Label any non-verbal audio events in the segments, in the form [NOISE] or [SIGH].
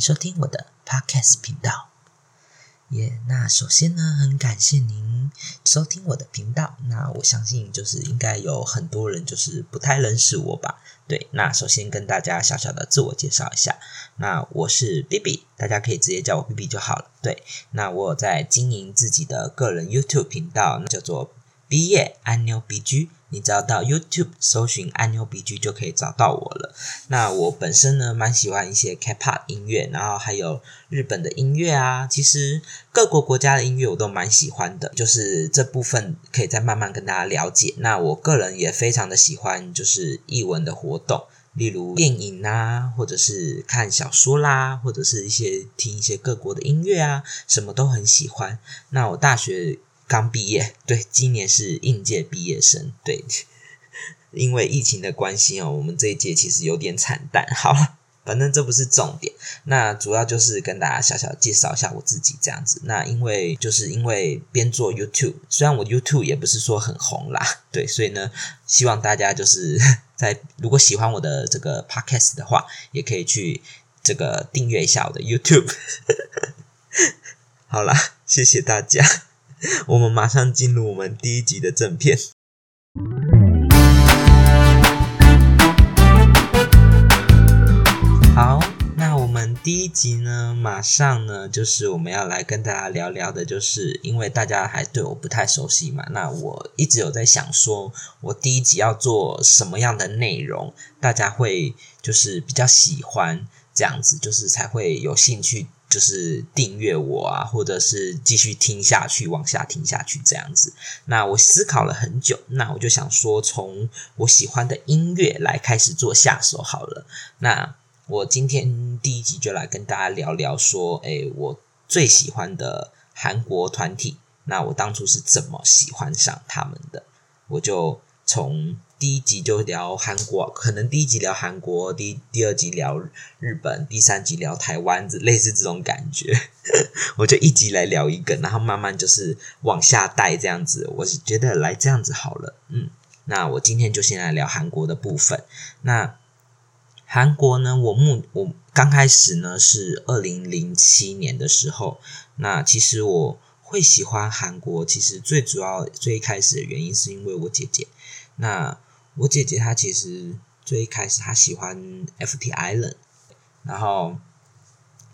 收听我的 Podcast 频道。耶，那首先呢，很感谢您收听我的频道。那我相信就是应该有很多人就是不太认识我吧。对，那首先跟大家小小的自我介绍一下。那我是 B B，大家可以直接叫我 B B 就好了。对，那我在经营自己的个人 YouTube 频道，叫做毕业安妞 B G。你只要到 YouTube 搜寻“安妞 B G” 就可以找到我了。那我本身呢，蛮喜欢一些 K-pop 音乐，然后还有日本的音乐啊。其实各国国家的音乐我都蛮喜欢的，就是这部分可以再慢慢跟大家了解。那我个人也非常的喜欢，就是译文的活动，例如电影啊，或者是看小说啦，或者是一些听一些各国的音乐啊，什么都很喜欢。那我大学。刚毕业，对，今年是应届毕业生，对，因为疫情的关系哦，我们这一届其实有点惨淡。好了，反正这不是重点，那主要就是跟大家小小介绍一下我自己这样子。那因为就是因为边做 YouTube，虽然我 YouTube 也不是说很红啦，对，所以呢，希望大家就是 [LAUGHS] 在如果喜欢我的这个 Podcast 的话，也可以去这个订阅一下我的 YouTube。[LAUGHS] 好啦，谢谢大家。[LAUGHS] 我们马上进入我们第一集的正片。好，那我们第一集呢，马上呢，就是我们要来跟大家聊聊的，就是因为大家还对我不太熟悉嘛，那我一直有在想，说我第一集要做什么样的内容，大家会就是比较喜欢这样子，就是才会有兴趣。就是订阅我啊，或者是继续听下去，往下听下去这样子。那我思考了很久，那我就想说，从我喜欢的音乐来开始做下手好了。那我今天第一集就来跟大家聊聊说，诶，我最喜欢的韩国团体，那我当初是怎么喜欢上他们的？我就从。第一集就聊韩国，可能第一集聊韩国，第第二集聊日本，第三集聊台湾，类似这种感觉。[LAUGHS] 我就一集来聊一个，然后慢慢就是往下带这样子。我是觉得来这样子好了，嗯。那我今天就先来聊韩国的部分。那韩国呢，我目我刚开始呢是二零零七年的时候，那其实我会喜欢韩国，其实最主要最开始的原因是因为我姐姐，那。我姐姐她其实最一开始她喜欢 FT Island，然后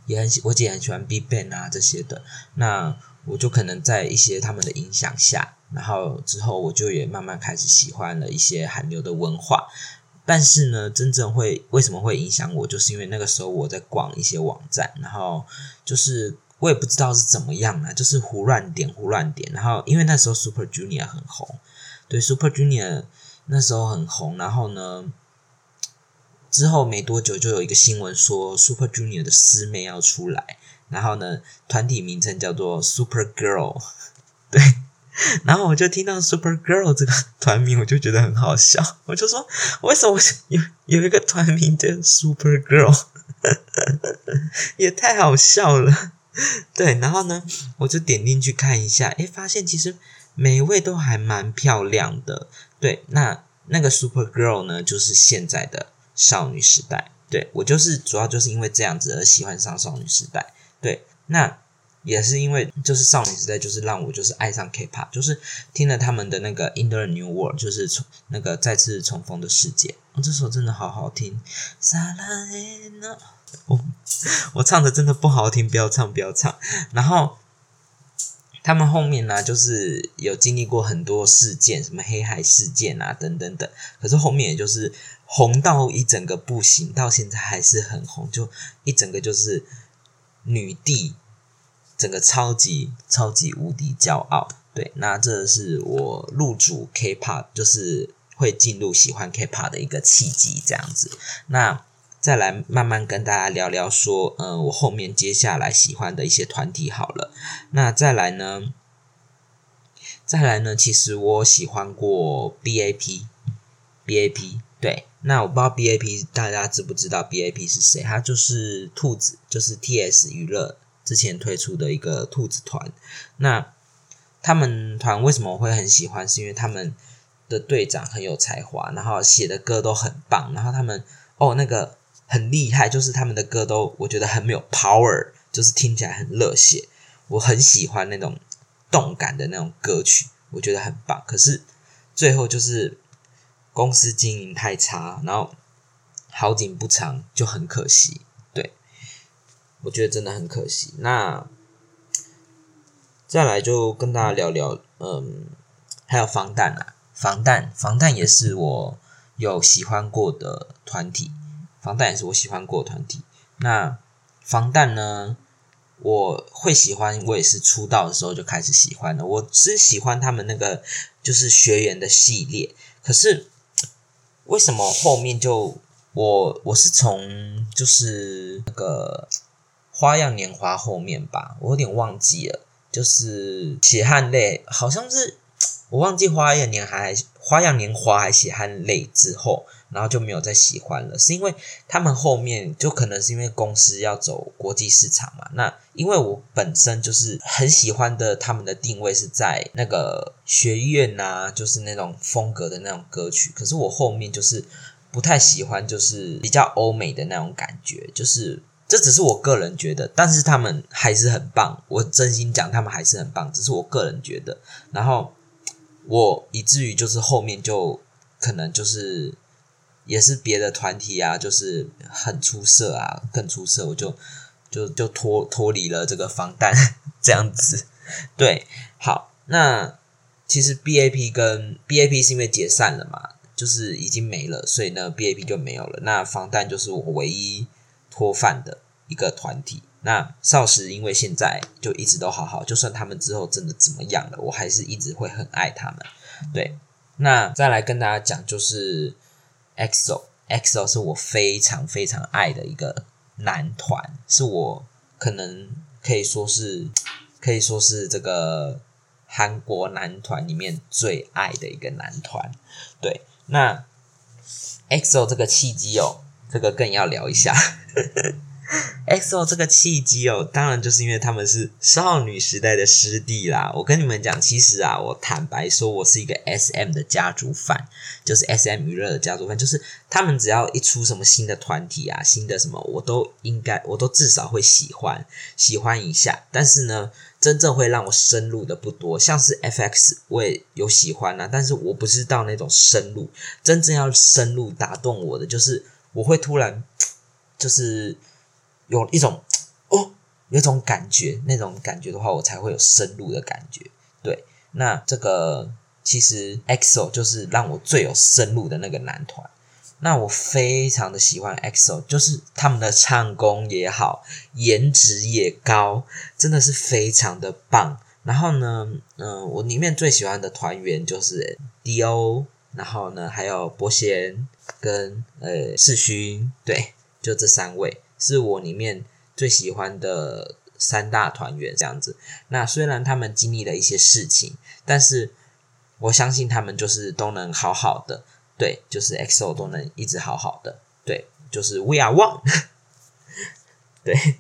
也很喜我姐很喜欢 BigBang 啊这些的，那我就可能在一些他们的影响下，然后之后我就也慢慢开始喜欢了一些韩流的文化。但是呢，真正会为什么会影响我，就是因为那个时候我在逛一些网站，然后就是我也不知道是怎么样啊，就是胡乱点胡乱点，然后因为那时候 Super Junior 很红，对 Super Junior。那时候很红，然后呢，之后没多久就有一个新闻说 Super Junior 的师妹要出来，然后呢，团体名称叫做 Super Girl，[LAUGHS] 对，然后我就听到 Super Girl 这个 [LAUGHS] 团名，我就觉得很好笑，我就说为什么有有一个团名叫 Super Girl，[LAUGHS] 也太好笑了，对，然后呢，我就点进去看一下，诶，发现其实每一位都还蛮漂亮的。对，那那个 Super Girl 呢，就是现在的少女时代。对我就是主要就是因为这样子而喜欢上少女时代。对，那也是因为就是少女时代，就是让我就是爱上 K-pop，就是听了他们的那个 In the New World，就是重那个再次重逢的世界。哦，这首真的好好听。我 [LAUGHS] 我唱的真的不好听，不要唱，不要唱。然后。他们后面呢，就是有经历过很多事件，什么黑海事件啊，等等等。可是后面也就是红到一整个不行，到现在还是很红，就一整个就是女帝，整个超级超级无敌骄傲。对，那这是我入主 K-pop，就是会进入喜欢 K-pop 的一个契机，这样子。那。再来慢慢跟大家聊聊说，嗯，我后面接下来喜欢的一些团体好了。那再来呢？再来呢？其实我喜欢过 BAP，BAP 对。那我不知道 BAP 大家知不知道 BAP 是谁？他就是兔子，就是 TS 娱乐之前推出的一个兔子团。那他们团为什么我会很喜欢？是因为他们的队长很有才华，然后写的歌都很棒，然后他们哦那个。很厉害，就是他们的歌都我觉得很没有 power，就是听起来很热血，我很喜欢那种动感的那种歌曲，我觉得很棒。可是最后就是公司经营太差，然后好景不长，就很可惜。对，我觉得真的很可惜。那再来就跟大家聊聊，嗯，还有防弹啊，防弹，防弹也是我有喜欢过的团体。防弹也是我喜欢过的团体。那防弹呢？我会喜欢，我也是出道的时候就开始喜欢的。我是喜欢他们那个就是学员的系列。可是为什么后面就我我是从就是那个花样年华后面吧，我有点忘记了，就是血汗泪，好像是我忘记花样年华花样年华还喜欢泪之后。然后就没有再喜欢了，是因为他们后面就可能是因为公司要走国际市场嘛。那因为我本身就是很喜欢的，他们的定位是在那个学院呐，就是那种风格的那种歌曲。可是我后面就是不太喜欢，就是比较欧美的那种感觉。就是这只是我个人觉得，但是他们还是很棒。我真心讲，他们还是很棒，只是我个人觉得。然后我以至于就是后面就可能就是。也是别的团体啊，就是很出色啊，更出色，我就就就脱脱离了这个防弹 [LAUGHS] 这样子。对，好，那其实 BAP 跟 BAP 是因为解散了嘛，就是已经没了，所以呢 BAP 就没有了。那防弹就是我唯一脱饭的一个团体。那少时因为现在就一直都好好，就算他们之后真的怎么样了，我还是一直会很爱他们。对，那再来跟大家讲就是。EXO，EXO 是我非常非常爱的一个男团，是我可能可以说是可以说是这个韩国男团里面最爱的一个男团。对，那 EXO 这个契机哦，这个更要聊一下。X O 这个契机哦，当然就是因为他们是少女时代的师弟啦。我跟你们讲，其实啊，我坦白说，我是一个 SM 的家族粉就是 SM 娱乐的家族粉就是他们只要一出什么新的团体啊，新的什么，我都应该，我都至少会喜欢，喜欢一下。但是呢，真正会让我深入的不多，像是 FX 我也有喜欢啊，但是我不是到那种深入，真正要深入打动我的，就是我会突然就是。有一种哦，有一种感觉，那种感觉的话，我才会有深入的感觉。对，那这个其实 EXO 就是让我最有深入的那个男团。那我非常的喜欢 EXO，就是他们的唱功也好，颜值也高，真的是非常的棒。然后呢，嗯，我里面最喜欢的团员就是 D.O，然后呢还有伯贤跟呃世勋，对，就这三位。是我里面最喜欢的三大团员这样子。那虽然他们经历了一些事情，但是我相信他们就是都能好好的。对，就是 XO 都能一直好好的。对，就是 We are one。[LAUGHS] 对。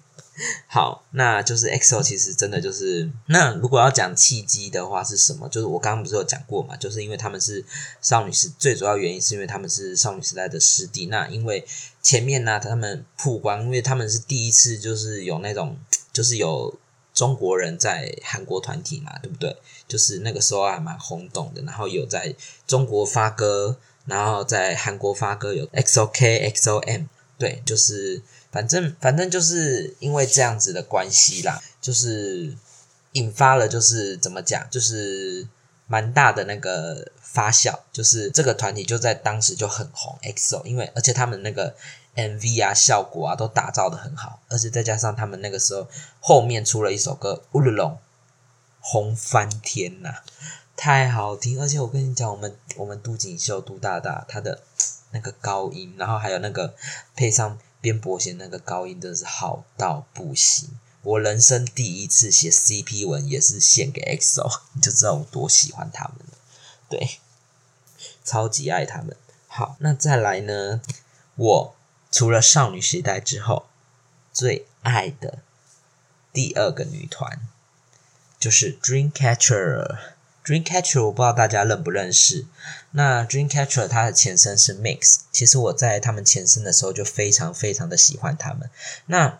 好，那就是 X O 其实真的就是那如果要讲契机的话是什么？就是我刚刚不是有讲过嘛？就是因为他们是少女时，最主要原因是因为他们是少女时代的师弟。那因为前面呢，他们曝光，因为他们是第一次，就是有那种，就是有中国人在韩国团体嘛，对不对？就是那个时候还蛮轰动的。然后有在中国发歌，然后在韩国发歌，有 XOK、XOM，对，就是。反正反正就是因为这样子的关系啦，就是引发了就是怎么讲，就是蛮大的那个发酵，就是这个团体就在当时就很红，EXO，因为而且他们那个 MV 啊效果啊都打造的很好，而且再加上他们那个时候后面出了一首歌《乌鲁龙》，红翻天呐，太好听！而且我跟你讲，我们我们杜锦绣杜大大他的那个高音，然后还有那个配上。边伯贤那个高音真的是好到不行，我人生第一次写 CP 文也是献给 XO，[LAUGHS] 你就知道我多喜欢他们了。对，超级爱他们。好，那再来呢？我除了少女时代之后，最爱的第二个女团就是 Dreamcatcher Dreamcatcher 我不知道大家认不认识。那 Dreamcatcher 它的前身是 Mix，其实我在他们前身的时候就非常非常的喜欢他们。那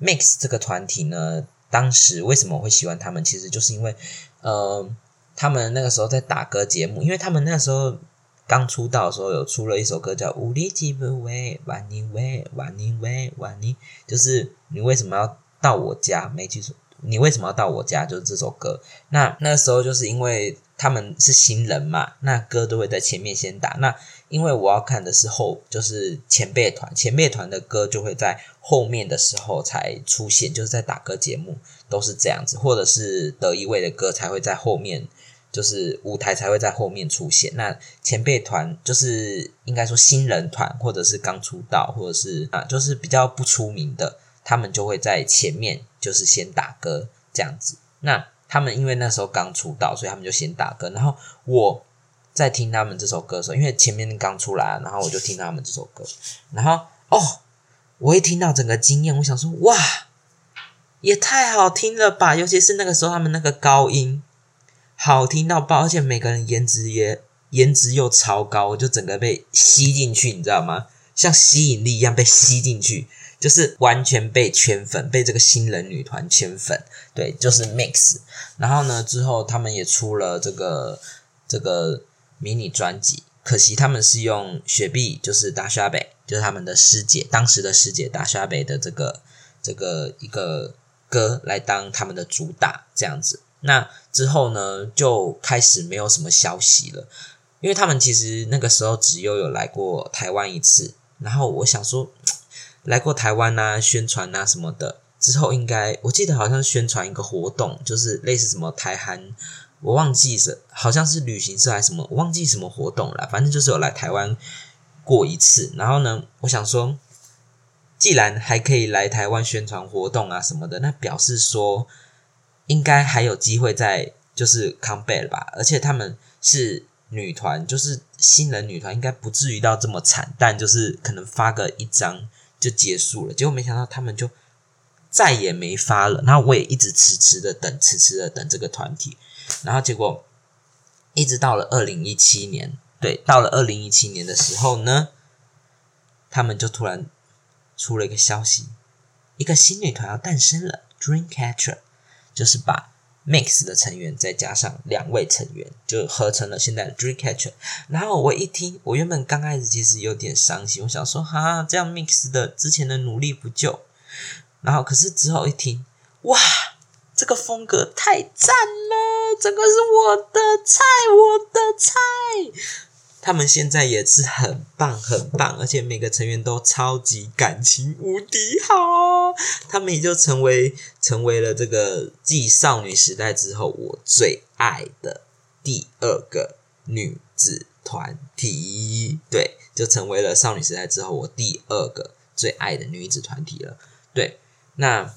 Mix 这个团体呢，当时为什么会喜欢他们？其实就是因为，呃，他们那个时候在打歌节目，因为他们那时候刚出道的时候有出了一首歌叫《无力几不为万你为万你为万你》，就是你为什么要到我家？没记住。你为什么要到我家？就是这首歌。那那时候就是因为他们是新人嘛，那歌都会在前面先打。那因为我要看的是后，就是前辈团，前辈团的歌就会在后面的时候才出现，就是在打歌节目都是这样子，或者是得一位的歌才会在后面，就是舞台才会在后面出现。那前辈团就是应该说新人团，或者是刚出道，或者是啊，就是比较不出名的。他们就会在前面，就是先打歌这样子。那他们因为那时候刚出道，所以他们就先打歌。然后我在听他们这首歌的时候，因为前面刚出来，然后我就听他们这首歌。然后哦，我一听到整个惊艳，我想说哇，也太好听了吧！尤其是那个时候他们那个高音，好听到爆，而且每个人颜值也颜值又超高，我就整个被吸进去，你知道吗？像吸引力一样被吸进去。就是完全被圈粉，被这个新人女团圈粉，对，就是 Mix。然后呢，之后他们也出了这个这个迷你专辑，可惜他们是用雪碧，就是大夏北，就是他们的师姐，当时的师姐大夏北的这个这个一个歌来当他们的主打，这样子。那之后呢，就开始没有什么消息了，因为他们其实那个时候只有有来过台湾一次，然后我想说。来过台湾呐，宣传呐什么的，之后应该我记得好像宣传一个活动，就是类似什么台韩，我忘记是好像是旅行社还是什么，我忘记什么活动了，反正就是有来台湾过一次。然后呢，我想说，既然还可以来台湾宣传活动啊什么的，那表示说应该还有机会在就是 come back 吧。而且他们是女团，就是新人女团，应该不至于到这么惨，但就是可能发个一张。就结束了，结果没想到他们就再也没发了。然后我也一直迟迟的等，迟迟的等这个团体。然后结果一直到了二零一七年，对，到了二零一七年的时候呢，他们就突然出了一个消息，一个新女团要诞生了，Dreamcatcher，就是把。Mix 的成员再加上两位成员，就合成了现在的 Dreamcatcher。然后我一听，我原本刚开始其实有点伤心，我想说哈，这样 Mix 的之前的努力不就？然后可是之后一听，哇，这个风格太赞了，整个是我的菜，我的菜。他们现在也是很棒，很棒，而且每个成员都超级感情无敌好，他们也就成为成为了这个继少女时代之后我最爱的第二个女子团体，对，就成为了少女时代之后我第二个最爱的女子团体了。对，那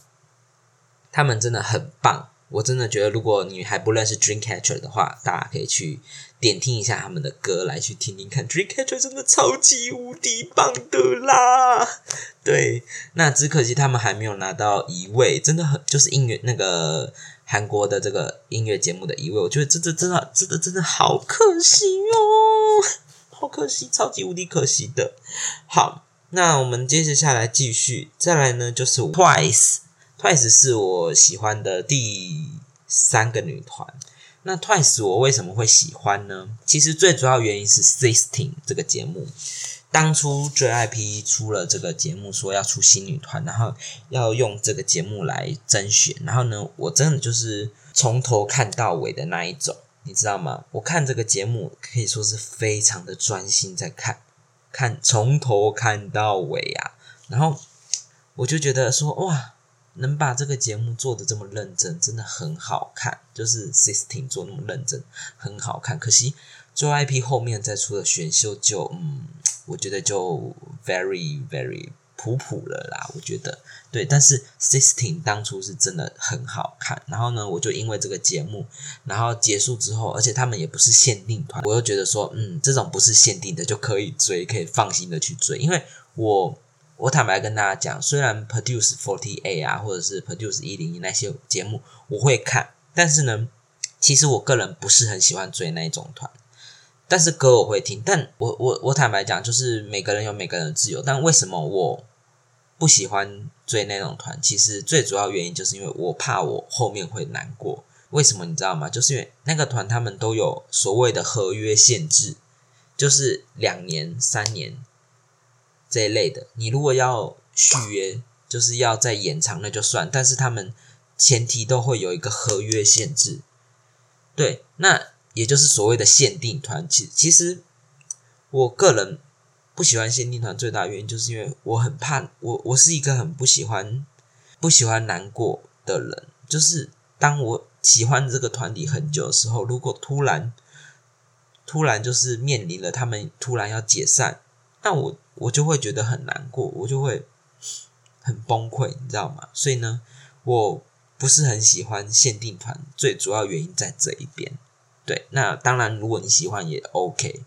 他们真的很棒，我真的觉得如果你还不认识 Dreamcatcher 的话，大家可以去。点听一下他们的歌，来去听听看，Dreamcatcher 真的超级无敌棒的啦！对，那只可惜他们还没有拿到一位，真的很就是音乐那个韩国的这个音乐节目的一位，我觉得真的真的真的真的好可惜哦，好可惜，超级无敌可惜的。好，那我们接着下来继续，再来呢就是 Twice，Twice 是我喜欢的第三个女团。那 Twice 我为什么会喜欢呢？其实最主要原因是 Sixteen 这个节目，当初 JYP 出了这个节目，说要出新女团，然后要用这个节目来甄选，然后呢，我真的就是从头看到尾的那一种，你知道吗？我看这个节目可以说是非常的专心在看，看从头看到尾啊，然后我就觉得说哇。能把这个节目做的这么认真，真的很好看。就是 Sixteen 做那么认真，很好看。可惜做 IP 后面再出的选秀就，嗯，我觉得就 very very 普普了啦。我觉得对，但是 Sixteen 当初是真的很好看。然后呢，我就因为这个节目，然后结束之后，而且他们也不是限定团，我又觉得说，嗯，这种不是限定的就可以追，可以放心的去追，因为我。我坦白跟大家讲，虽然 Produce Forty A 啊，或者是 Produce 一零一那些节目我会看，但是呢，其实我个人不是很喜欢追那种团，但是歌我会听。但我我我坦白讲，就是每个人有每个人的自由。但为什么我不喜欢追那种团？其实最主要原因就是因为我怕我后面会难过。为什么你知道吗？就是因为那个团他们都有所谓的合约限制，就是两年、三年这一类的。你如果要续约，就是要再延长，那就算。但是他们前提都会有一个合约限制。对，那也就是所谓的限定团。其其实我个人不喜欢限定团，最大原因就是因为我很怕，我我是一个很不喜欢不喜欢难过的人。就是当我喜欢这个团体很久的时候，如果突然突然就是面临了他们突然要解散，那我我就会觉得很难过，我就会很崩溃，你知道吗？所以呢，我不是很喜欢限定团，最主要原因在这一边。对，那当然，如果你喜欢也 OK，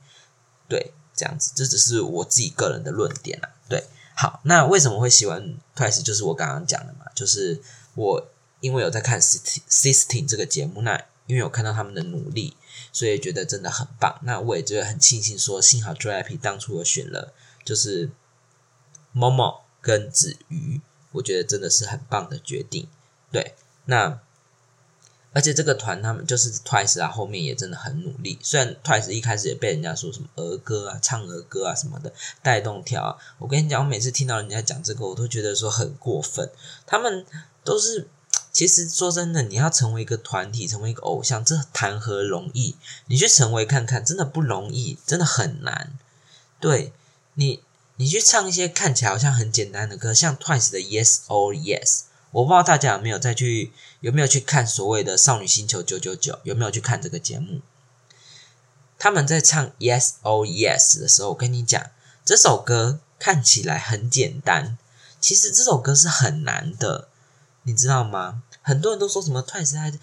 对，这样子，这只是我自己个人的论点啊。对，好，那为什么会喜欢 Twice？就是我刚刚讲的嘛，就是我。因为有在看《Sistine》这个节目，那因为有看到他们的努力，所以觉得真的很棒。那我也觉得很庆幸，说幸好 JYP 当初我选了就是某某跟子瑜，我觉得真的是很棒的决定。对，那而且这个团他们就是 Twice 啊，后面也真的很努力。虽然 Twice 一开始也被人家说什么儿歌啊、唱儿歌啊什么的带动跳啊，我跟你讲，我每次听到人家讲这个，我都觉得说很过分。他们都是。其实说真的，你要成为一个团体，成为一个偶像，这谈何容易？你去成为看看，真的不容易，真的很难。对你，你去唱一些看起来好像很简单的歌，像 Twice 的 Yes or Yes，我不知道大家有没有再去有没有去看所谓的少女星球九九九，有没有去看这个节目？他们在唱 Yes or Yes 的时候，我跟你讲，这首歌看起来很简单，其实这首歌是很难的，你知道吗？很多人都说什么 Twice 在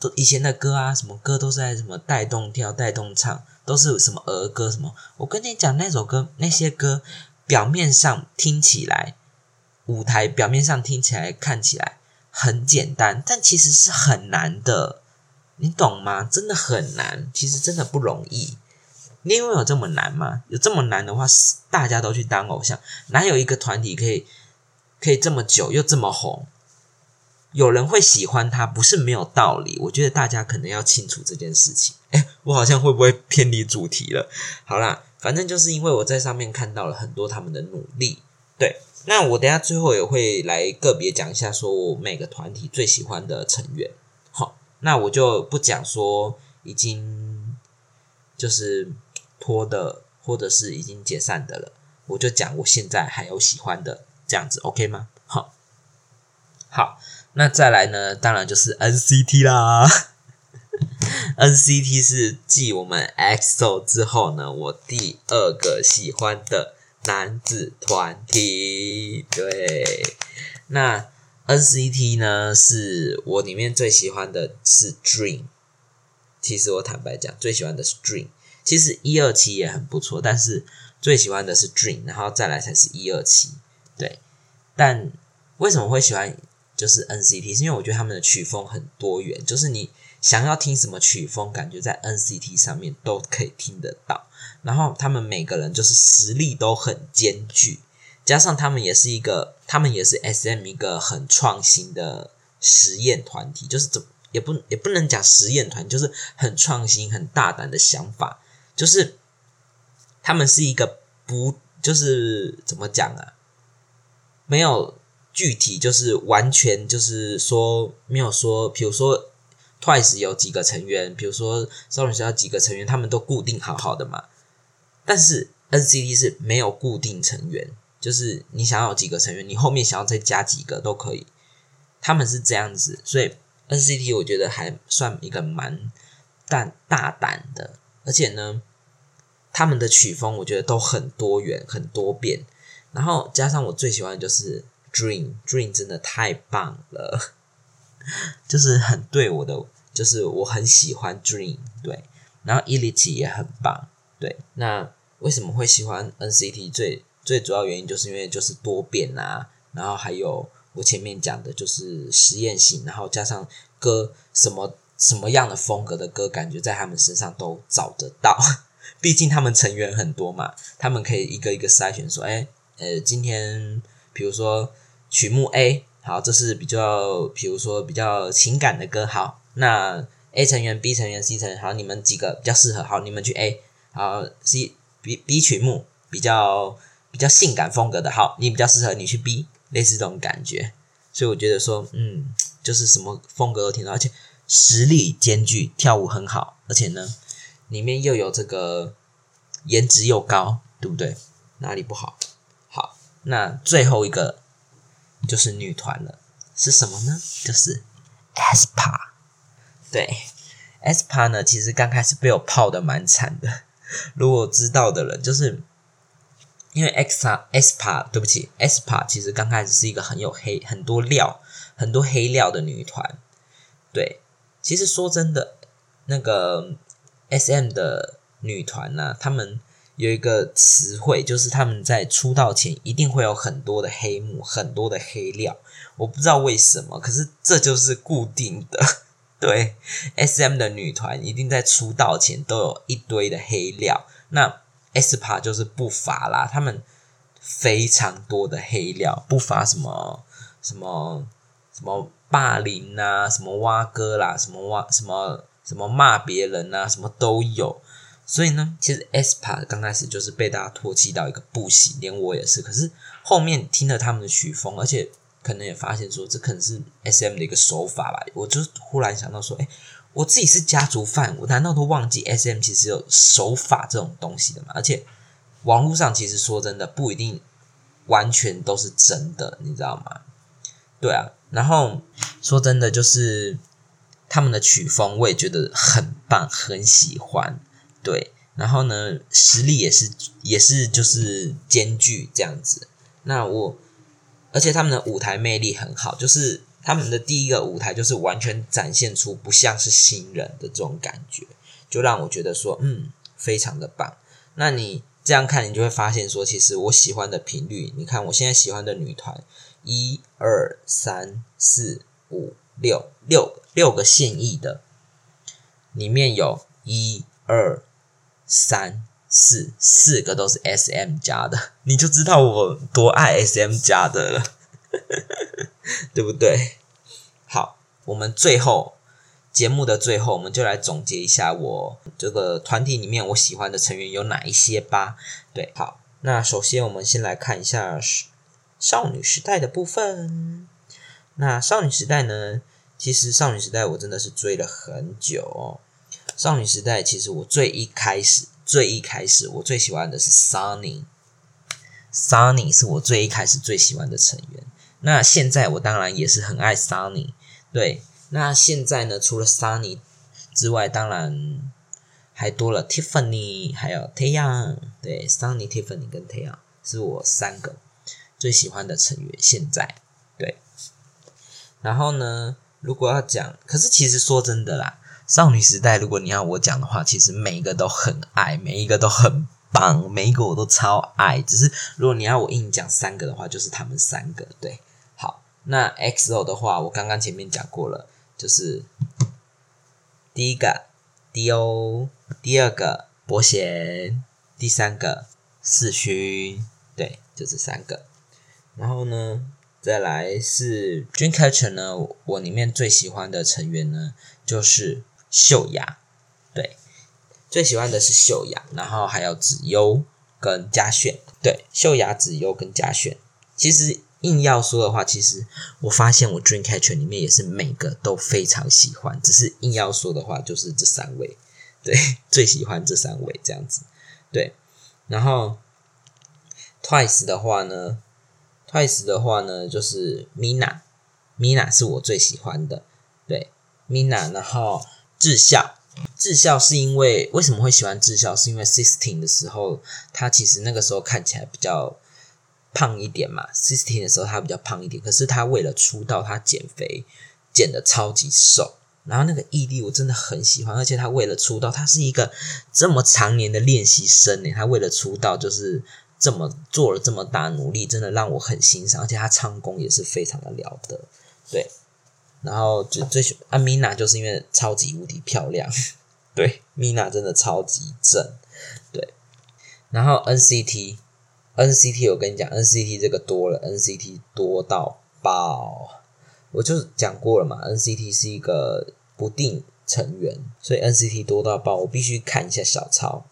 都以前的歌啊，什么歌都是在什么带动跳、带动唱，都是什么儿歌什么。我跟你讲，那首歌那些歌表面上听起来，舞台表面上听起来看起来很简单，但其实是很难的，你懂吗？真的很难，其实真的不容易。你以为有这么难吗？有这么难的话，大家都去当偶像，哪有一个团体可以可以这么久又这么红？有人会喜欢他，不是没有道理。我觉得大家可能要清楚这件事情。哎，我好像会不会偏离主题了？好啦，反正就是因为我在上面看到了很多他们的努力。对，那我等下最后也会来个别讲一下，说我每个团体最喜欢的成员。好，那我就不讲说已经就是脱的，或者是已经解散的了。我就讲我现在还有喜欢的，这样子 OK 吗？好，好。那再来呢？当然就是 NCT 啦。[LAUGHS] NCT 是继我们 EXO 之后呢，我第二个喜欢的男子团体。对，那 NCT 呢，是我里面最喜欢的是 Dream。其实我坦白讲，最喜欢的是 Dream。其实一二期也很不错，但是最喜欢的是 Dream，然后再来才是一二期。对，但为什么会喜欢？就是 NCT，是因为我觉得他们的曲风很多元，就是你想要听什么曲风，感觉在 NCT 上面都可以听得到。然后他们每个人就是实力都很兼具，加上他们也是一个，他们也是 SM 一个很创新的实验团体，就是怎也不也不能讲实验团，就是很创新、很大胆的想法。就是他们是一个不，就是怎么讲啊？没有。具体就是完全就是说没有说，比如说 Twice 有几个成员，比如说少女时代几个成员，他们都固定好好的嘛。但是 NCT 是没有固定成员，就是你想要几个成员，你后面想要再加几个都可以。他们是这样子，所以 NCT 我觉得还算一个蛮大大胆的，而且呢，他们的曲风我觉得都很多元、很多变，然后加上我最喜欢的就是。Dream Dream 真的太棒了，[LAUGHS] 就是很对我的，就是我很喜欢 Dream 对，然后 Elite 也很棒对。那为什么会喜欢 NCT？最最主要原因就是因为就是多变啊，然后还有我前面讲的就是实验性，然后加上歌什么什么样的风格的歌，感觉在他们身上都找得到。[LAUGHS] 毕竟他们成员很多嘛，他们可以一个一个筛选，说，哎，呃，今天比如说曲目 A，好，这是比较，比如说比较情感的歌，好，那 A 成员、B 成员、C 成员，好，你们几个比较适合，好，你们去 A，好，C、B、B 曲目比较比较性感风格的，好，你比较适合，你去 B，类似这种感觉。所以我觉得说，嗯，就是什么风格都听到，而且实力兼具，跳舞很好，而且呢。里面又有这个颜值又高，对不对？哪里不好？好，那最后一个就是女团了，是什么呢？就是 aespa。对，aespa 呢，其实刚开始被我泡的蛮惨的。[LAUGHS] 如果知道的人，就是因为 x a aespa，对不起，aespa 其实刚开始是一个很有黑、很多料、很多黑料的女团。对，其实说真的，那个。S.M 的女团呢，她们有一个词汇，就是他们在出道前一定会有很多的黑幕，很多的黑料。我不知道为什么，可是这就是固定的。[LAUGHS] 对，S.M 的女团一定在出道前都有一堆的黑料。那 S.P.A 就是不乏啦，他们非常多的黑料，不乏什么什么什么霸凌啊，什么挖哥啦，什么挖什么。什么骂别人啊，什么都有，所以呢，其实 s p a 刚开始就是被大家唾弃到一个不行，连我也是。可是后面听了他们的曲风，而且可能也发现说，这可能是 SM 的一个手法吧。我就忽然想到说，哎，我自己是家族范，我难道都忘记 SM 其实有手法这种东西的吗？而且网络上其实说真的不一定完全都是真的，你知道吗？对啊，然后说真的就是。他们的曲风我也觉得很棒，很喜欢。对，然后呢，实力也是也是就是兼具这样子。那我，而且他们的舞台魅力很好，就是他们的第一个舞台就是完全展现出不像是新人的这种感觉，就让我觉得说，嗯，非常的棒。那你这样看，你就会发现说，其实我喜欢的频率，你看我现在喜欢的女团，一二三四五。六六六个现役的，里面有一二三四四个都是 S M 加的，你就知道我多爱 S M 加的了，对不对？好，我们最后节目的最后，我们就来总结一下我这个团体里面我喜欢的成员有哪一些吧。对，好，那首先我们先来看一下少女时代的部分。那少女时代呢？其实少女时代我真的是追了很久哦。少女时代其实我最一开始、最一开始我最喜欢的是 Sunny，Sunny 是我最一开始最喜欢的成员。那现在我当然也是很爱 Sunny。对，那现在呢，除了 Sunny 之外，当然还多了 Tiffany，还有 Tayang。对，Sunny、Tiffany 跟 Tayang 是我三个最喜欢的成员。现在。对然后呢，如果要讲，可是其实说真的啦，少女时代，如果你要我讲的话，其实每一个都很爱，每一个都很棒，每一个我都超爱。只是如果你要我硬讲三个的话，就是他们三个。对，好，那 XO 的话，我刚刚前面讲过了，就是第一个 D.O，第二个伯贤，第三个四勋，对，就这三个。然后呢？再来是 Dreamcatcher 呢，我里面最喜欢的成员呢就是秀雅，对，最喜欢的是秀雅，然后还有子优跟嘉炫，对，秀雅、子优跟嘉炫。其实硬要说的话，其实我发现我 Dreamcatcher 里面也是每个都非常喜欢，只是硬要说的话，就是这三位，对，[LAUGHS] 最喜欢这三位这样子，对，然后 Twice 的话呢。Twice 的话呢，就是 Mina，Mina 是我最喜欢的，对，Mina，然后智孝，智孝是因为为什么会喜欢智孝？是因为 Sixteen 的时候，他其实那个时候看起来比较胖一点嘛，Sixteen 的时候他比较胖一点，可是他为了出道，他减肥减的超级瘦，然后那个毅力我真的很喜欢，而且他为了出道，他是一个这么常年的练习生呢，他为了出道就是。这么做了这么大努力，真的让我很欣赏，而且他唱功也是非常的了得。对，然后最最喜啊，Mina 就是因为超级无敌漂亮，[LAUGHS] 对，Mina 真的超级正，对。然后 NCT，NCT 我跟你讲，NCT 这个多了，NCT 多到爆，我就讲过了嘛，NCT 是一个不定成员，所以 NCT 多到爆，我必须看一下小抄。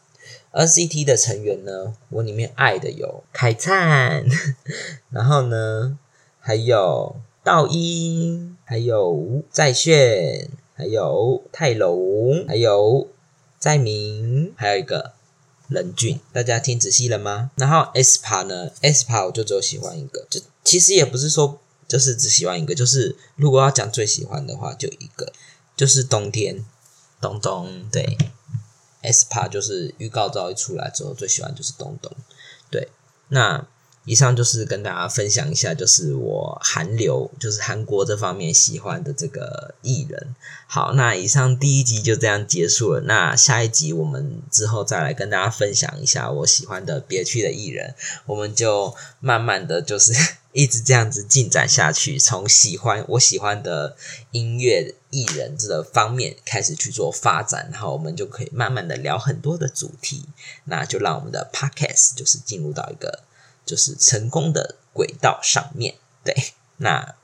NCT 的成员呢，我里面爱的有凯灿，[LAUGHS] 然后呢还有道英，还有在炫，还有泰隆，还有在明，还有一个任俊。大家听仔细了吗？然后 aespa 呢？aespa 我就只有喜欢一个，就其实也不是说就是只喜欢一个，就是如果要讲最喜欢的话，就一个，就是冬天，东东对。aespa 就是预告照一出来之后，最喜欢就是东东。对，那以上就是跟大家分享一下，就是我韩流，就是韩国这方面喜欢的这个艺人。好，那以上第一集就这样结束了。那下一集我们之后再来跟大家分享一下我喜欢的别区的艺人，我们就慢慢的就是。[LAUGHS] 一直这样子进展下去，从喜欢我喜欢的音乐艺人这个方面开始去做发展，然后我们就可以慢慢的聊很多的主题，那就让我们的 podcast 就是进入到一个就是成功的轨道上面。对，那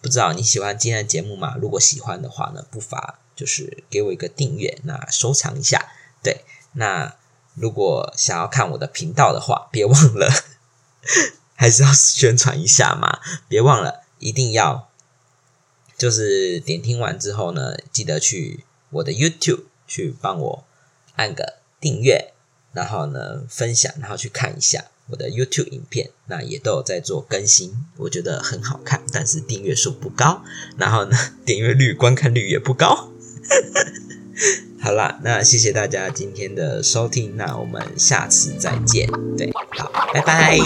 不知道你喜欢今天的节目吗？如果喜欢的话呢，不妨就是给我一个订阅，那收藏一下。对，那如果想要看我的频道的话，别忘了。[LAUGHS] 还是要宣传一下嘛，别忘了，一定要就是点听完之后呢，记得去我的 YouTube 去帮我按个订阅，然后呢分享，然后去看一下我的 YouTube 影片，那也都有在做更新，我觉得很好看，但是订阅数不高，然后呢 [LAUGHS] 点阅率、观看率也不高。[LAUGHS] 好啦，那谢谢大家今天的收听，那我们下次再见。对，好，拜拜。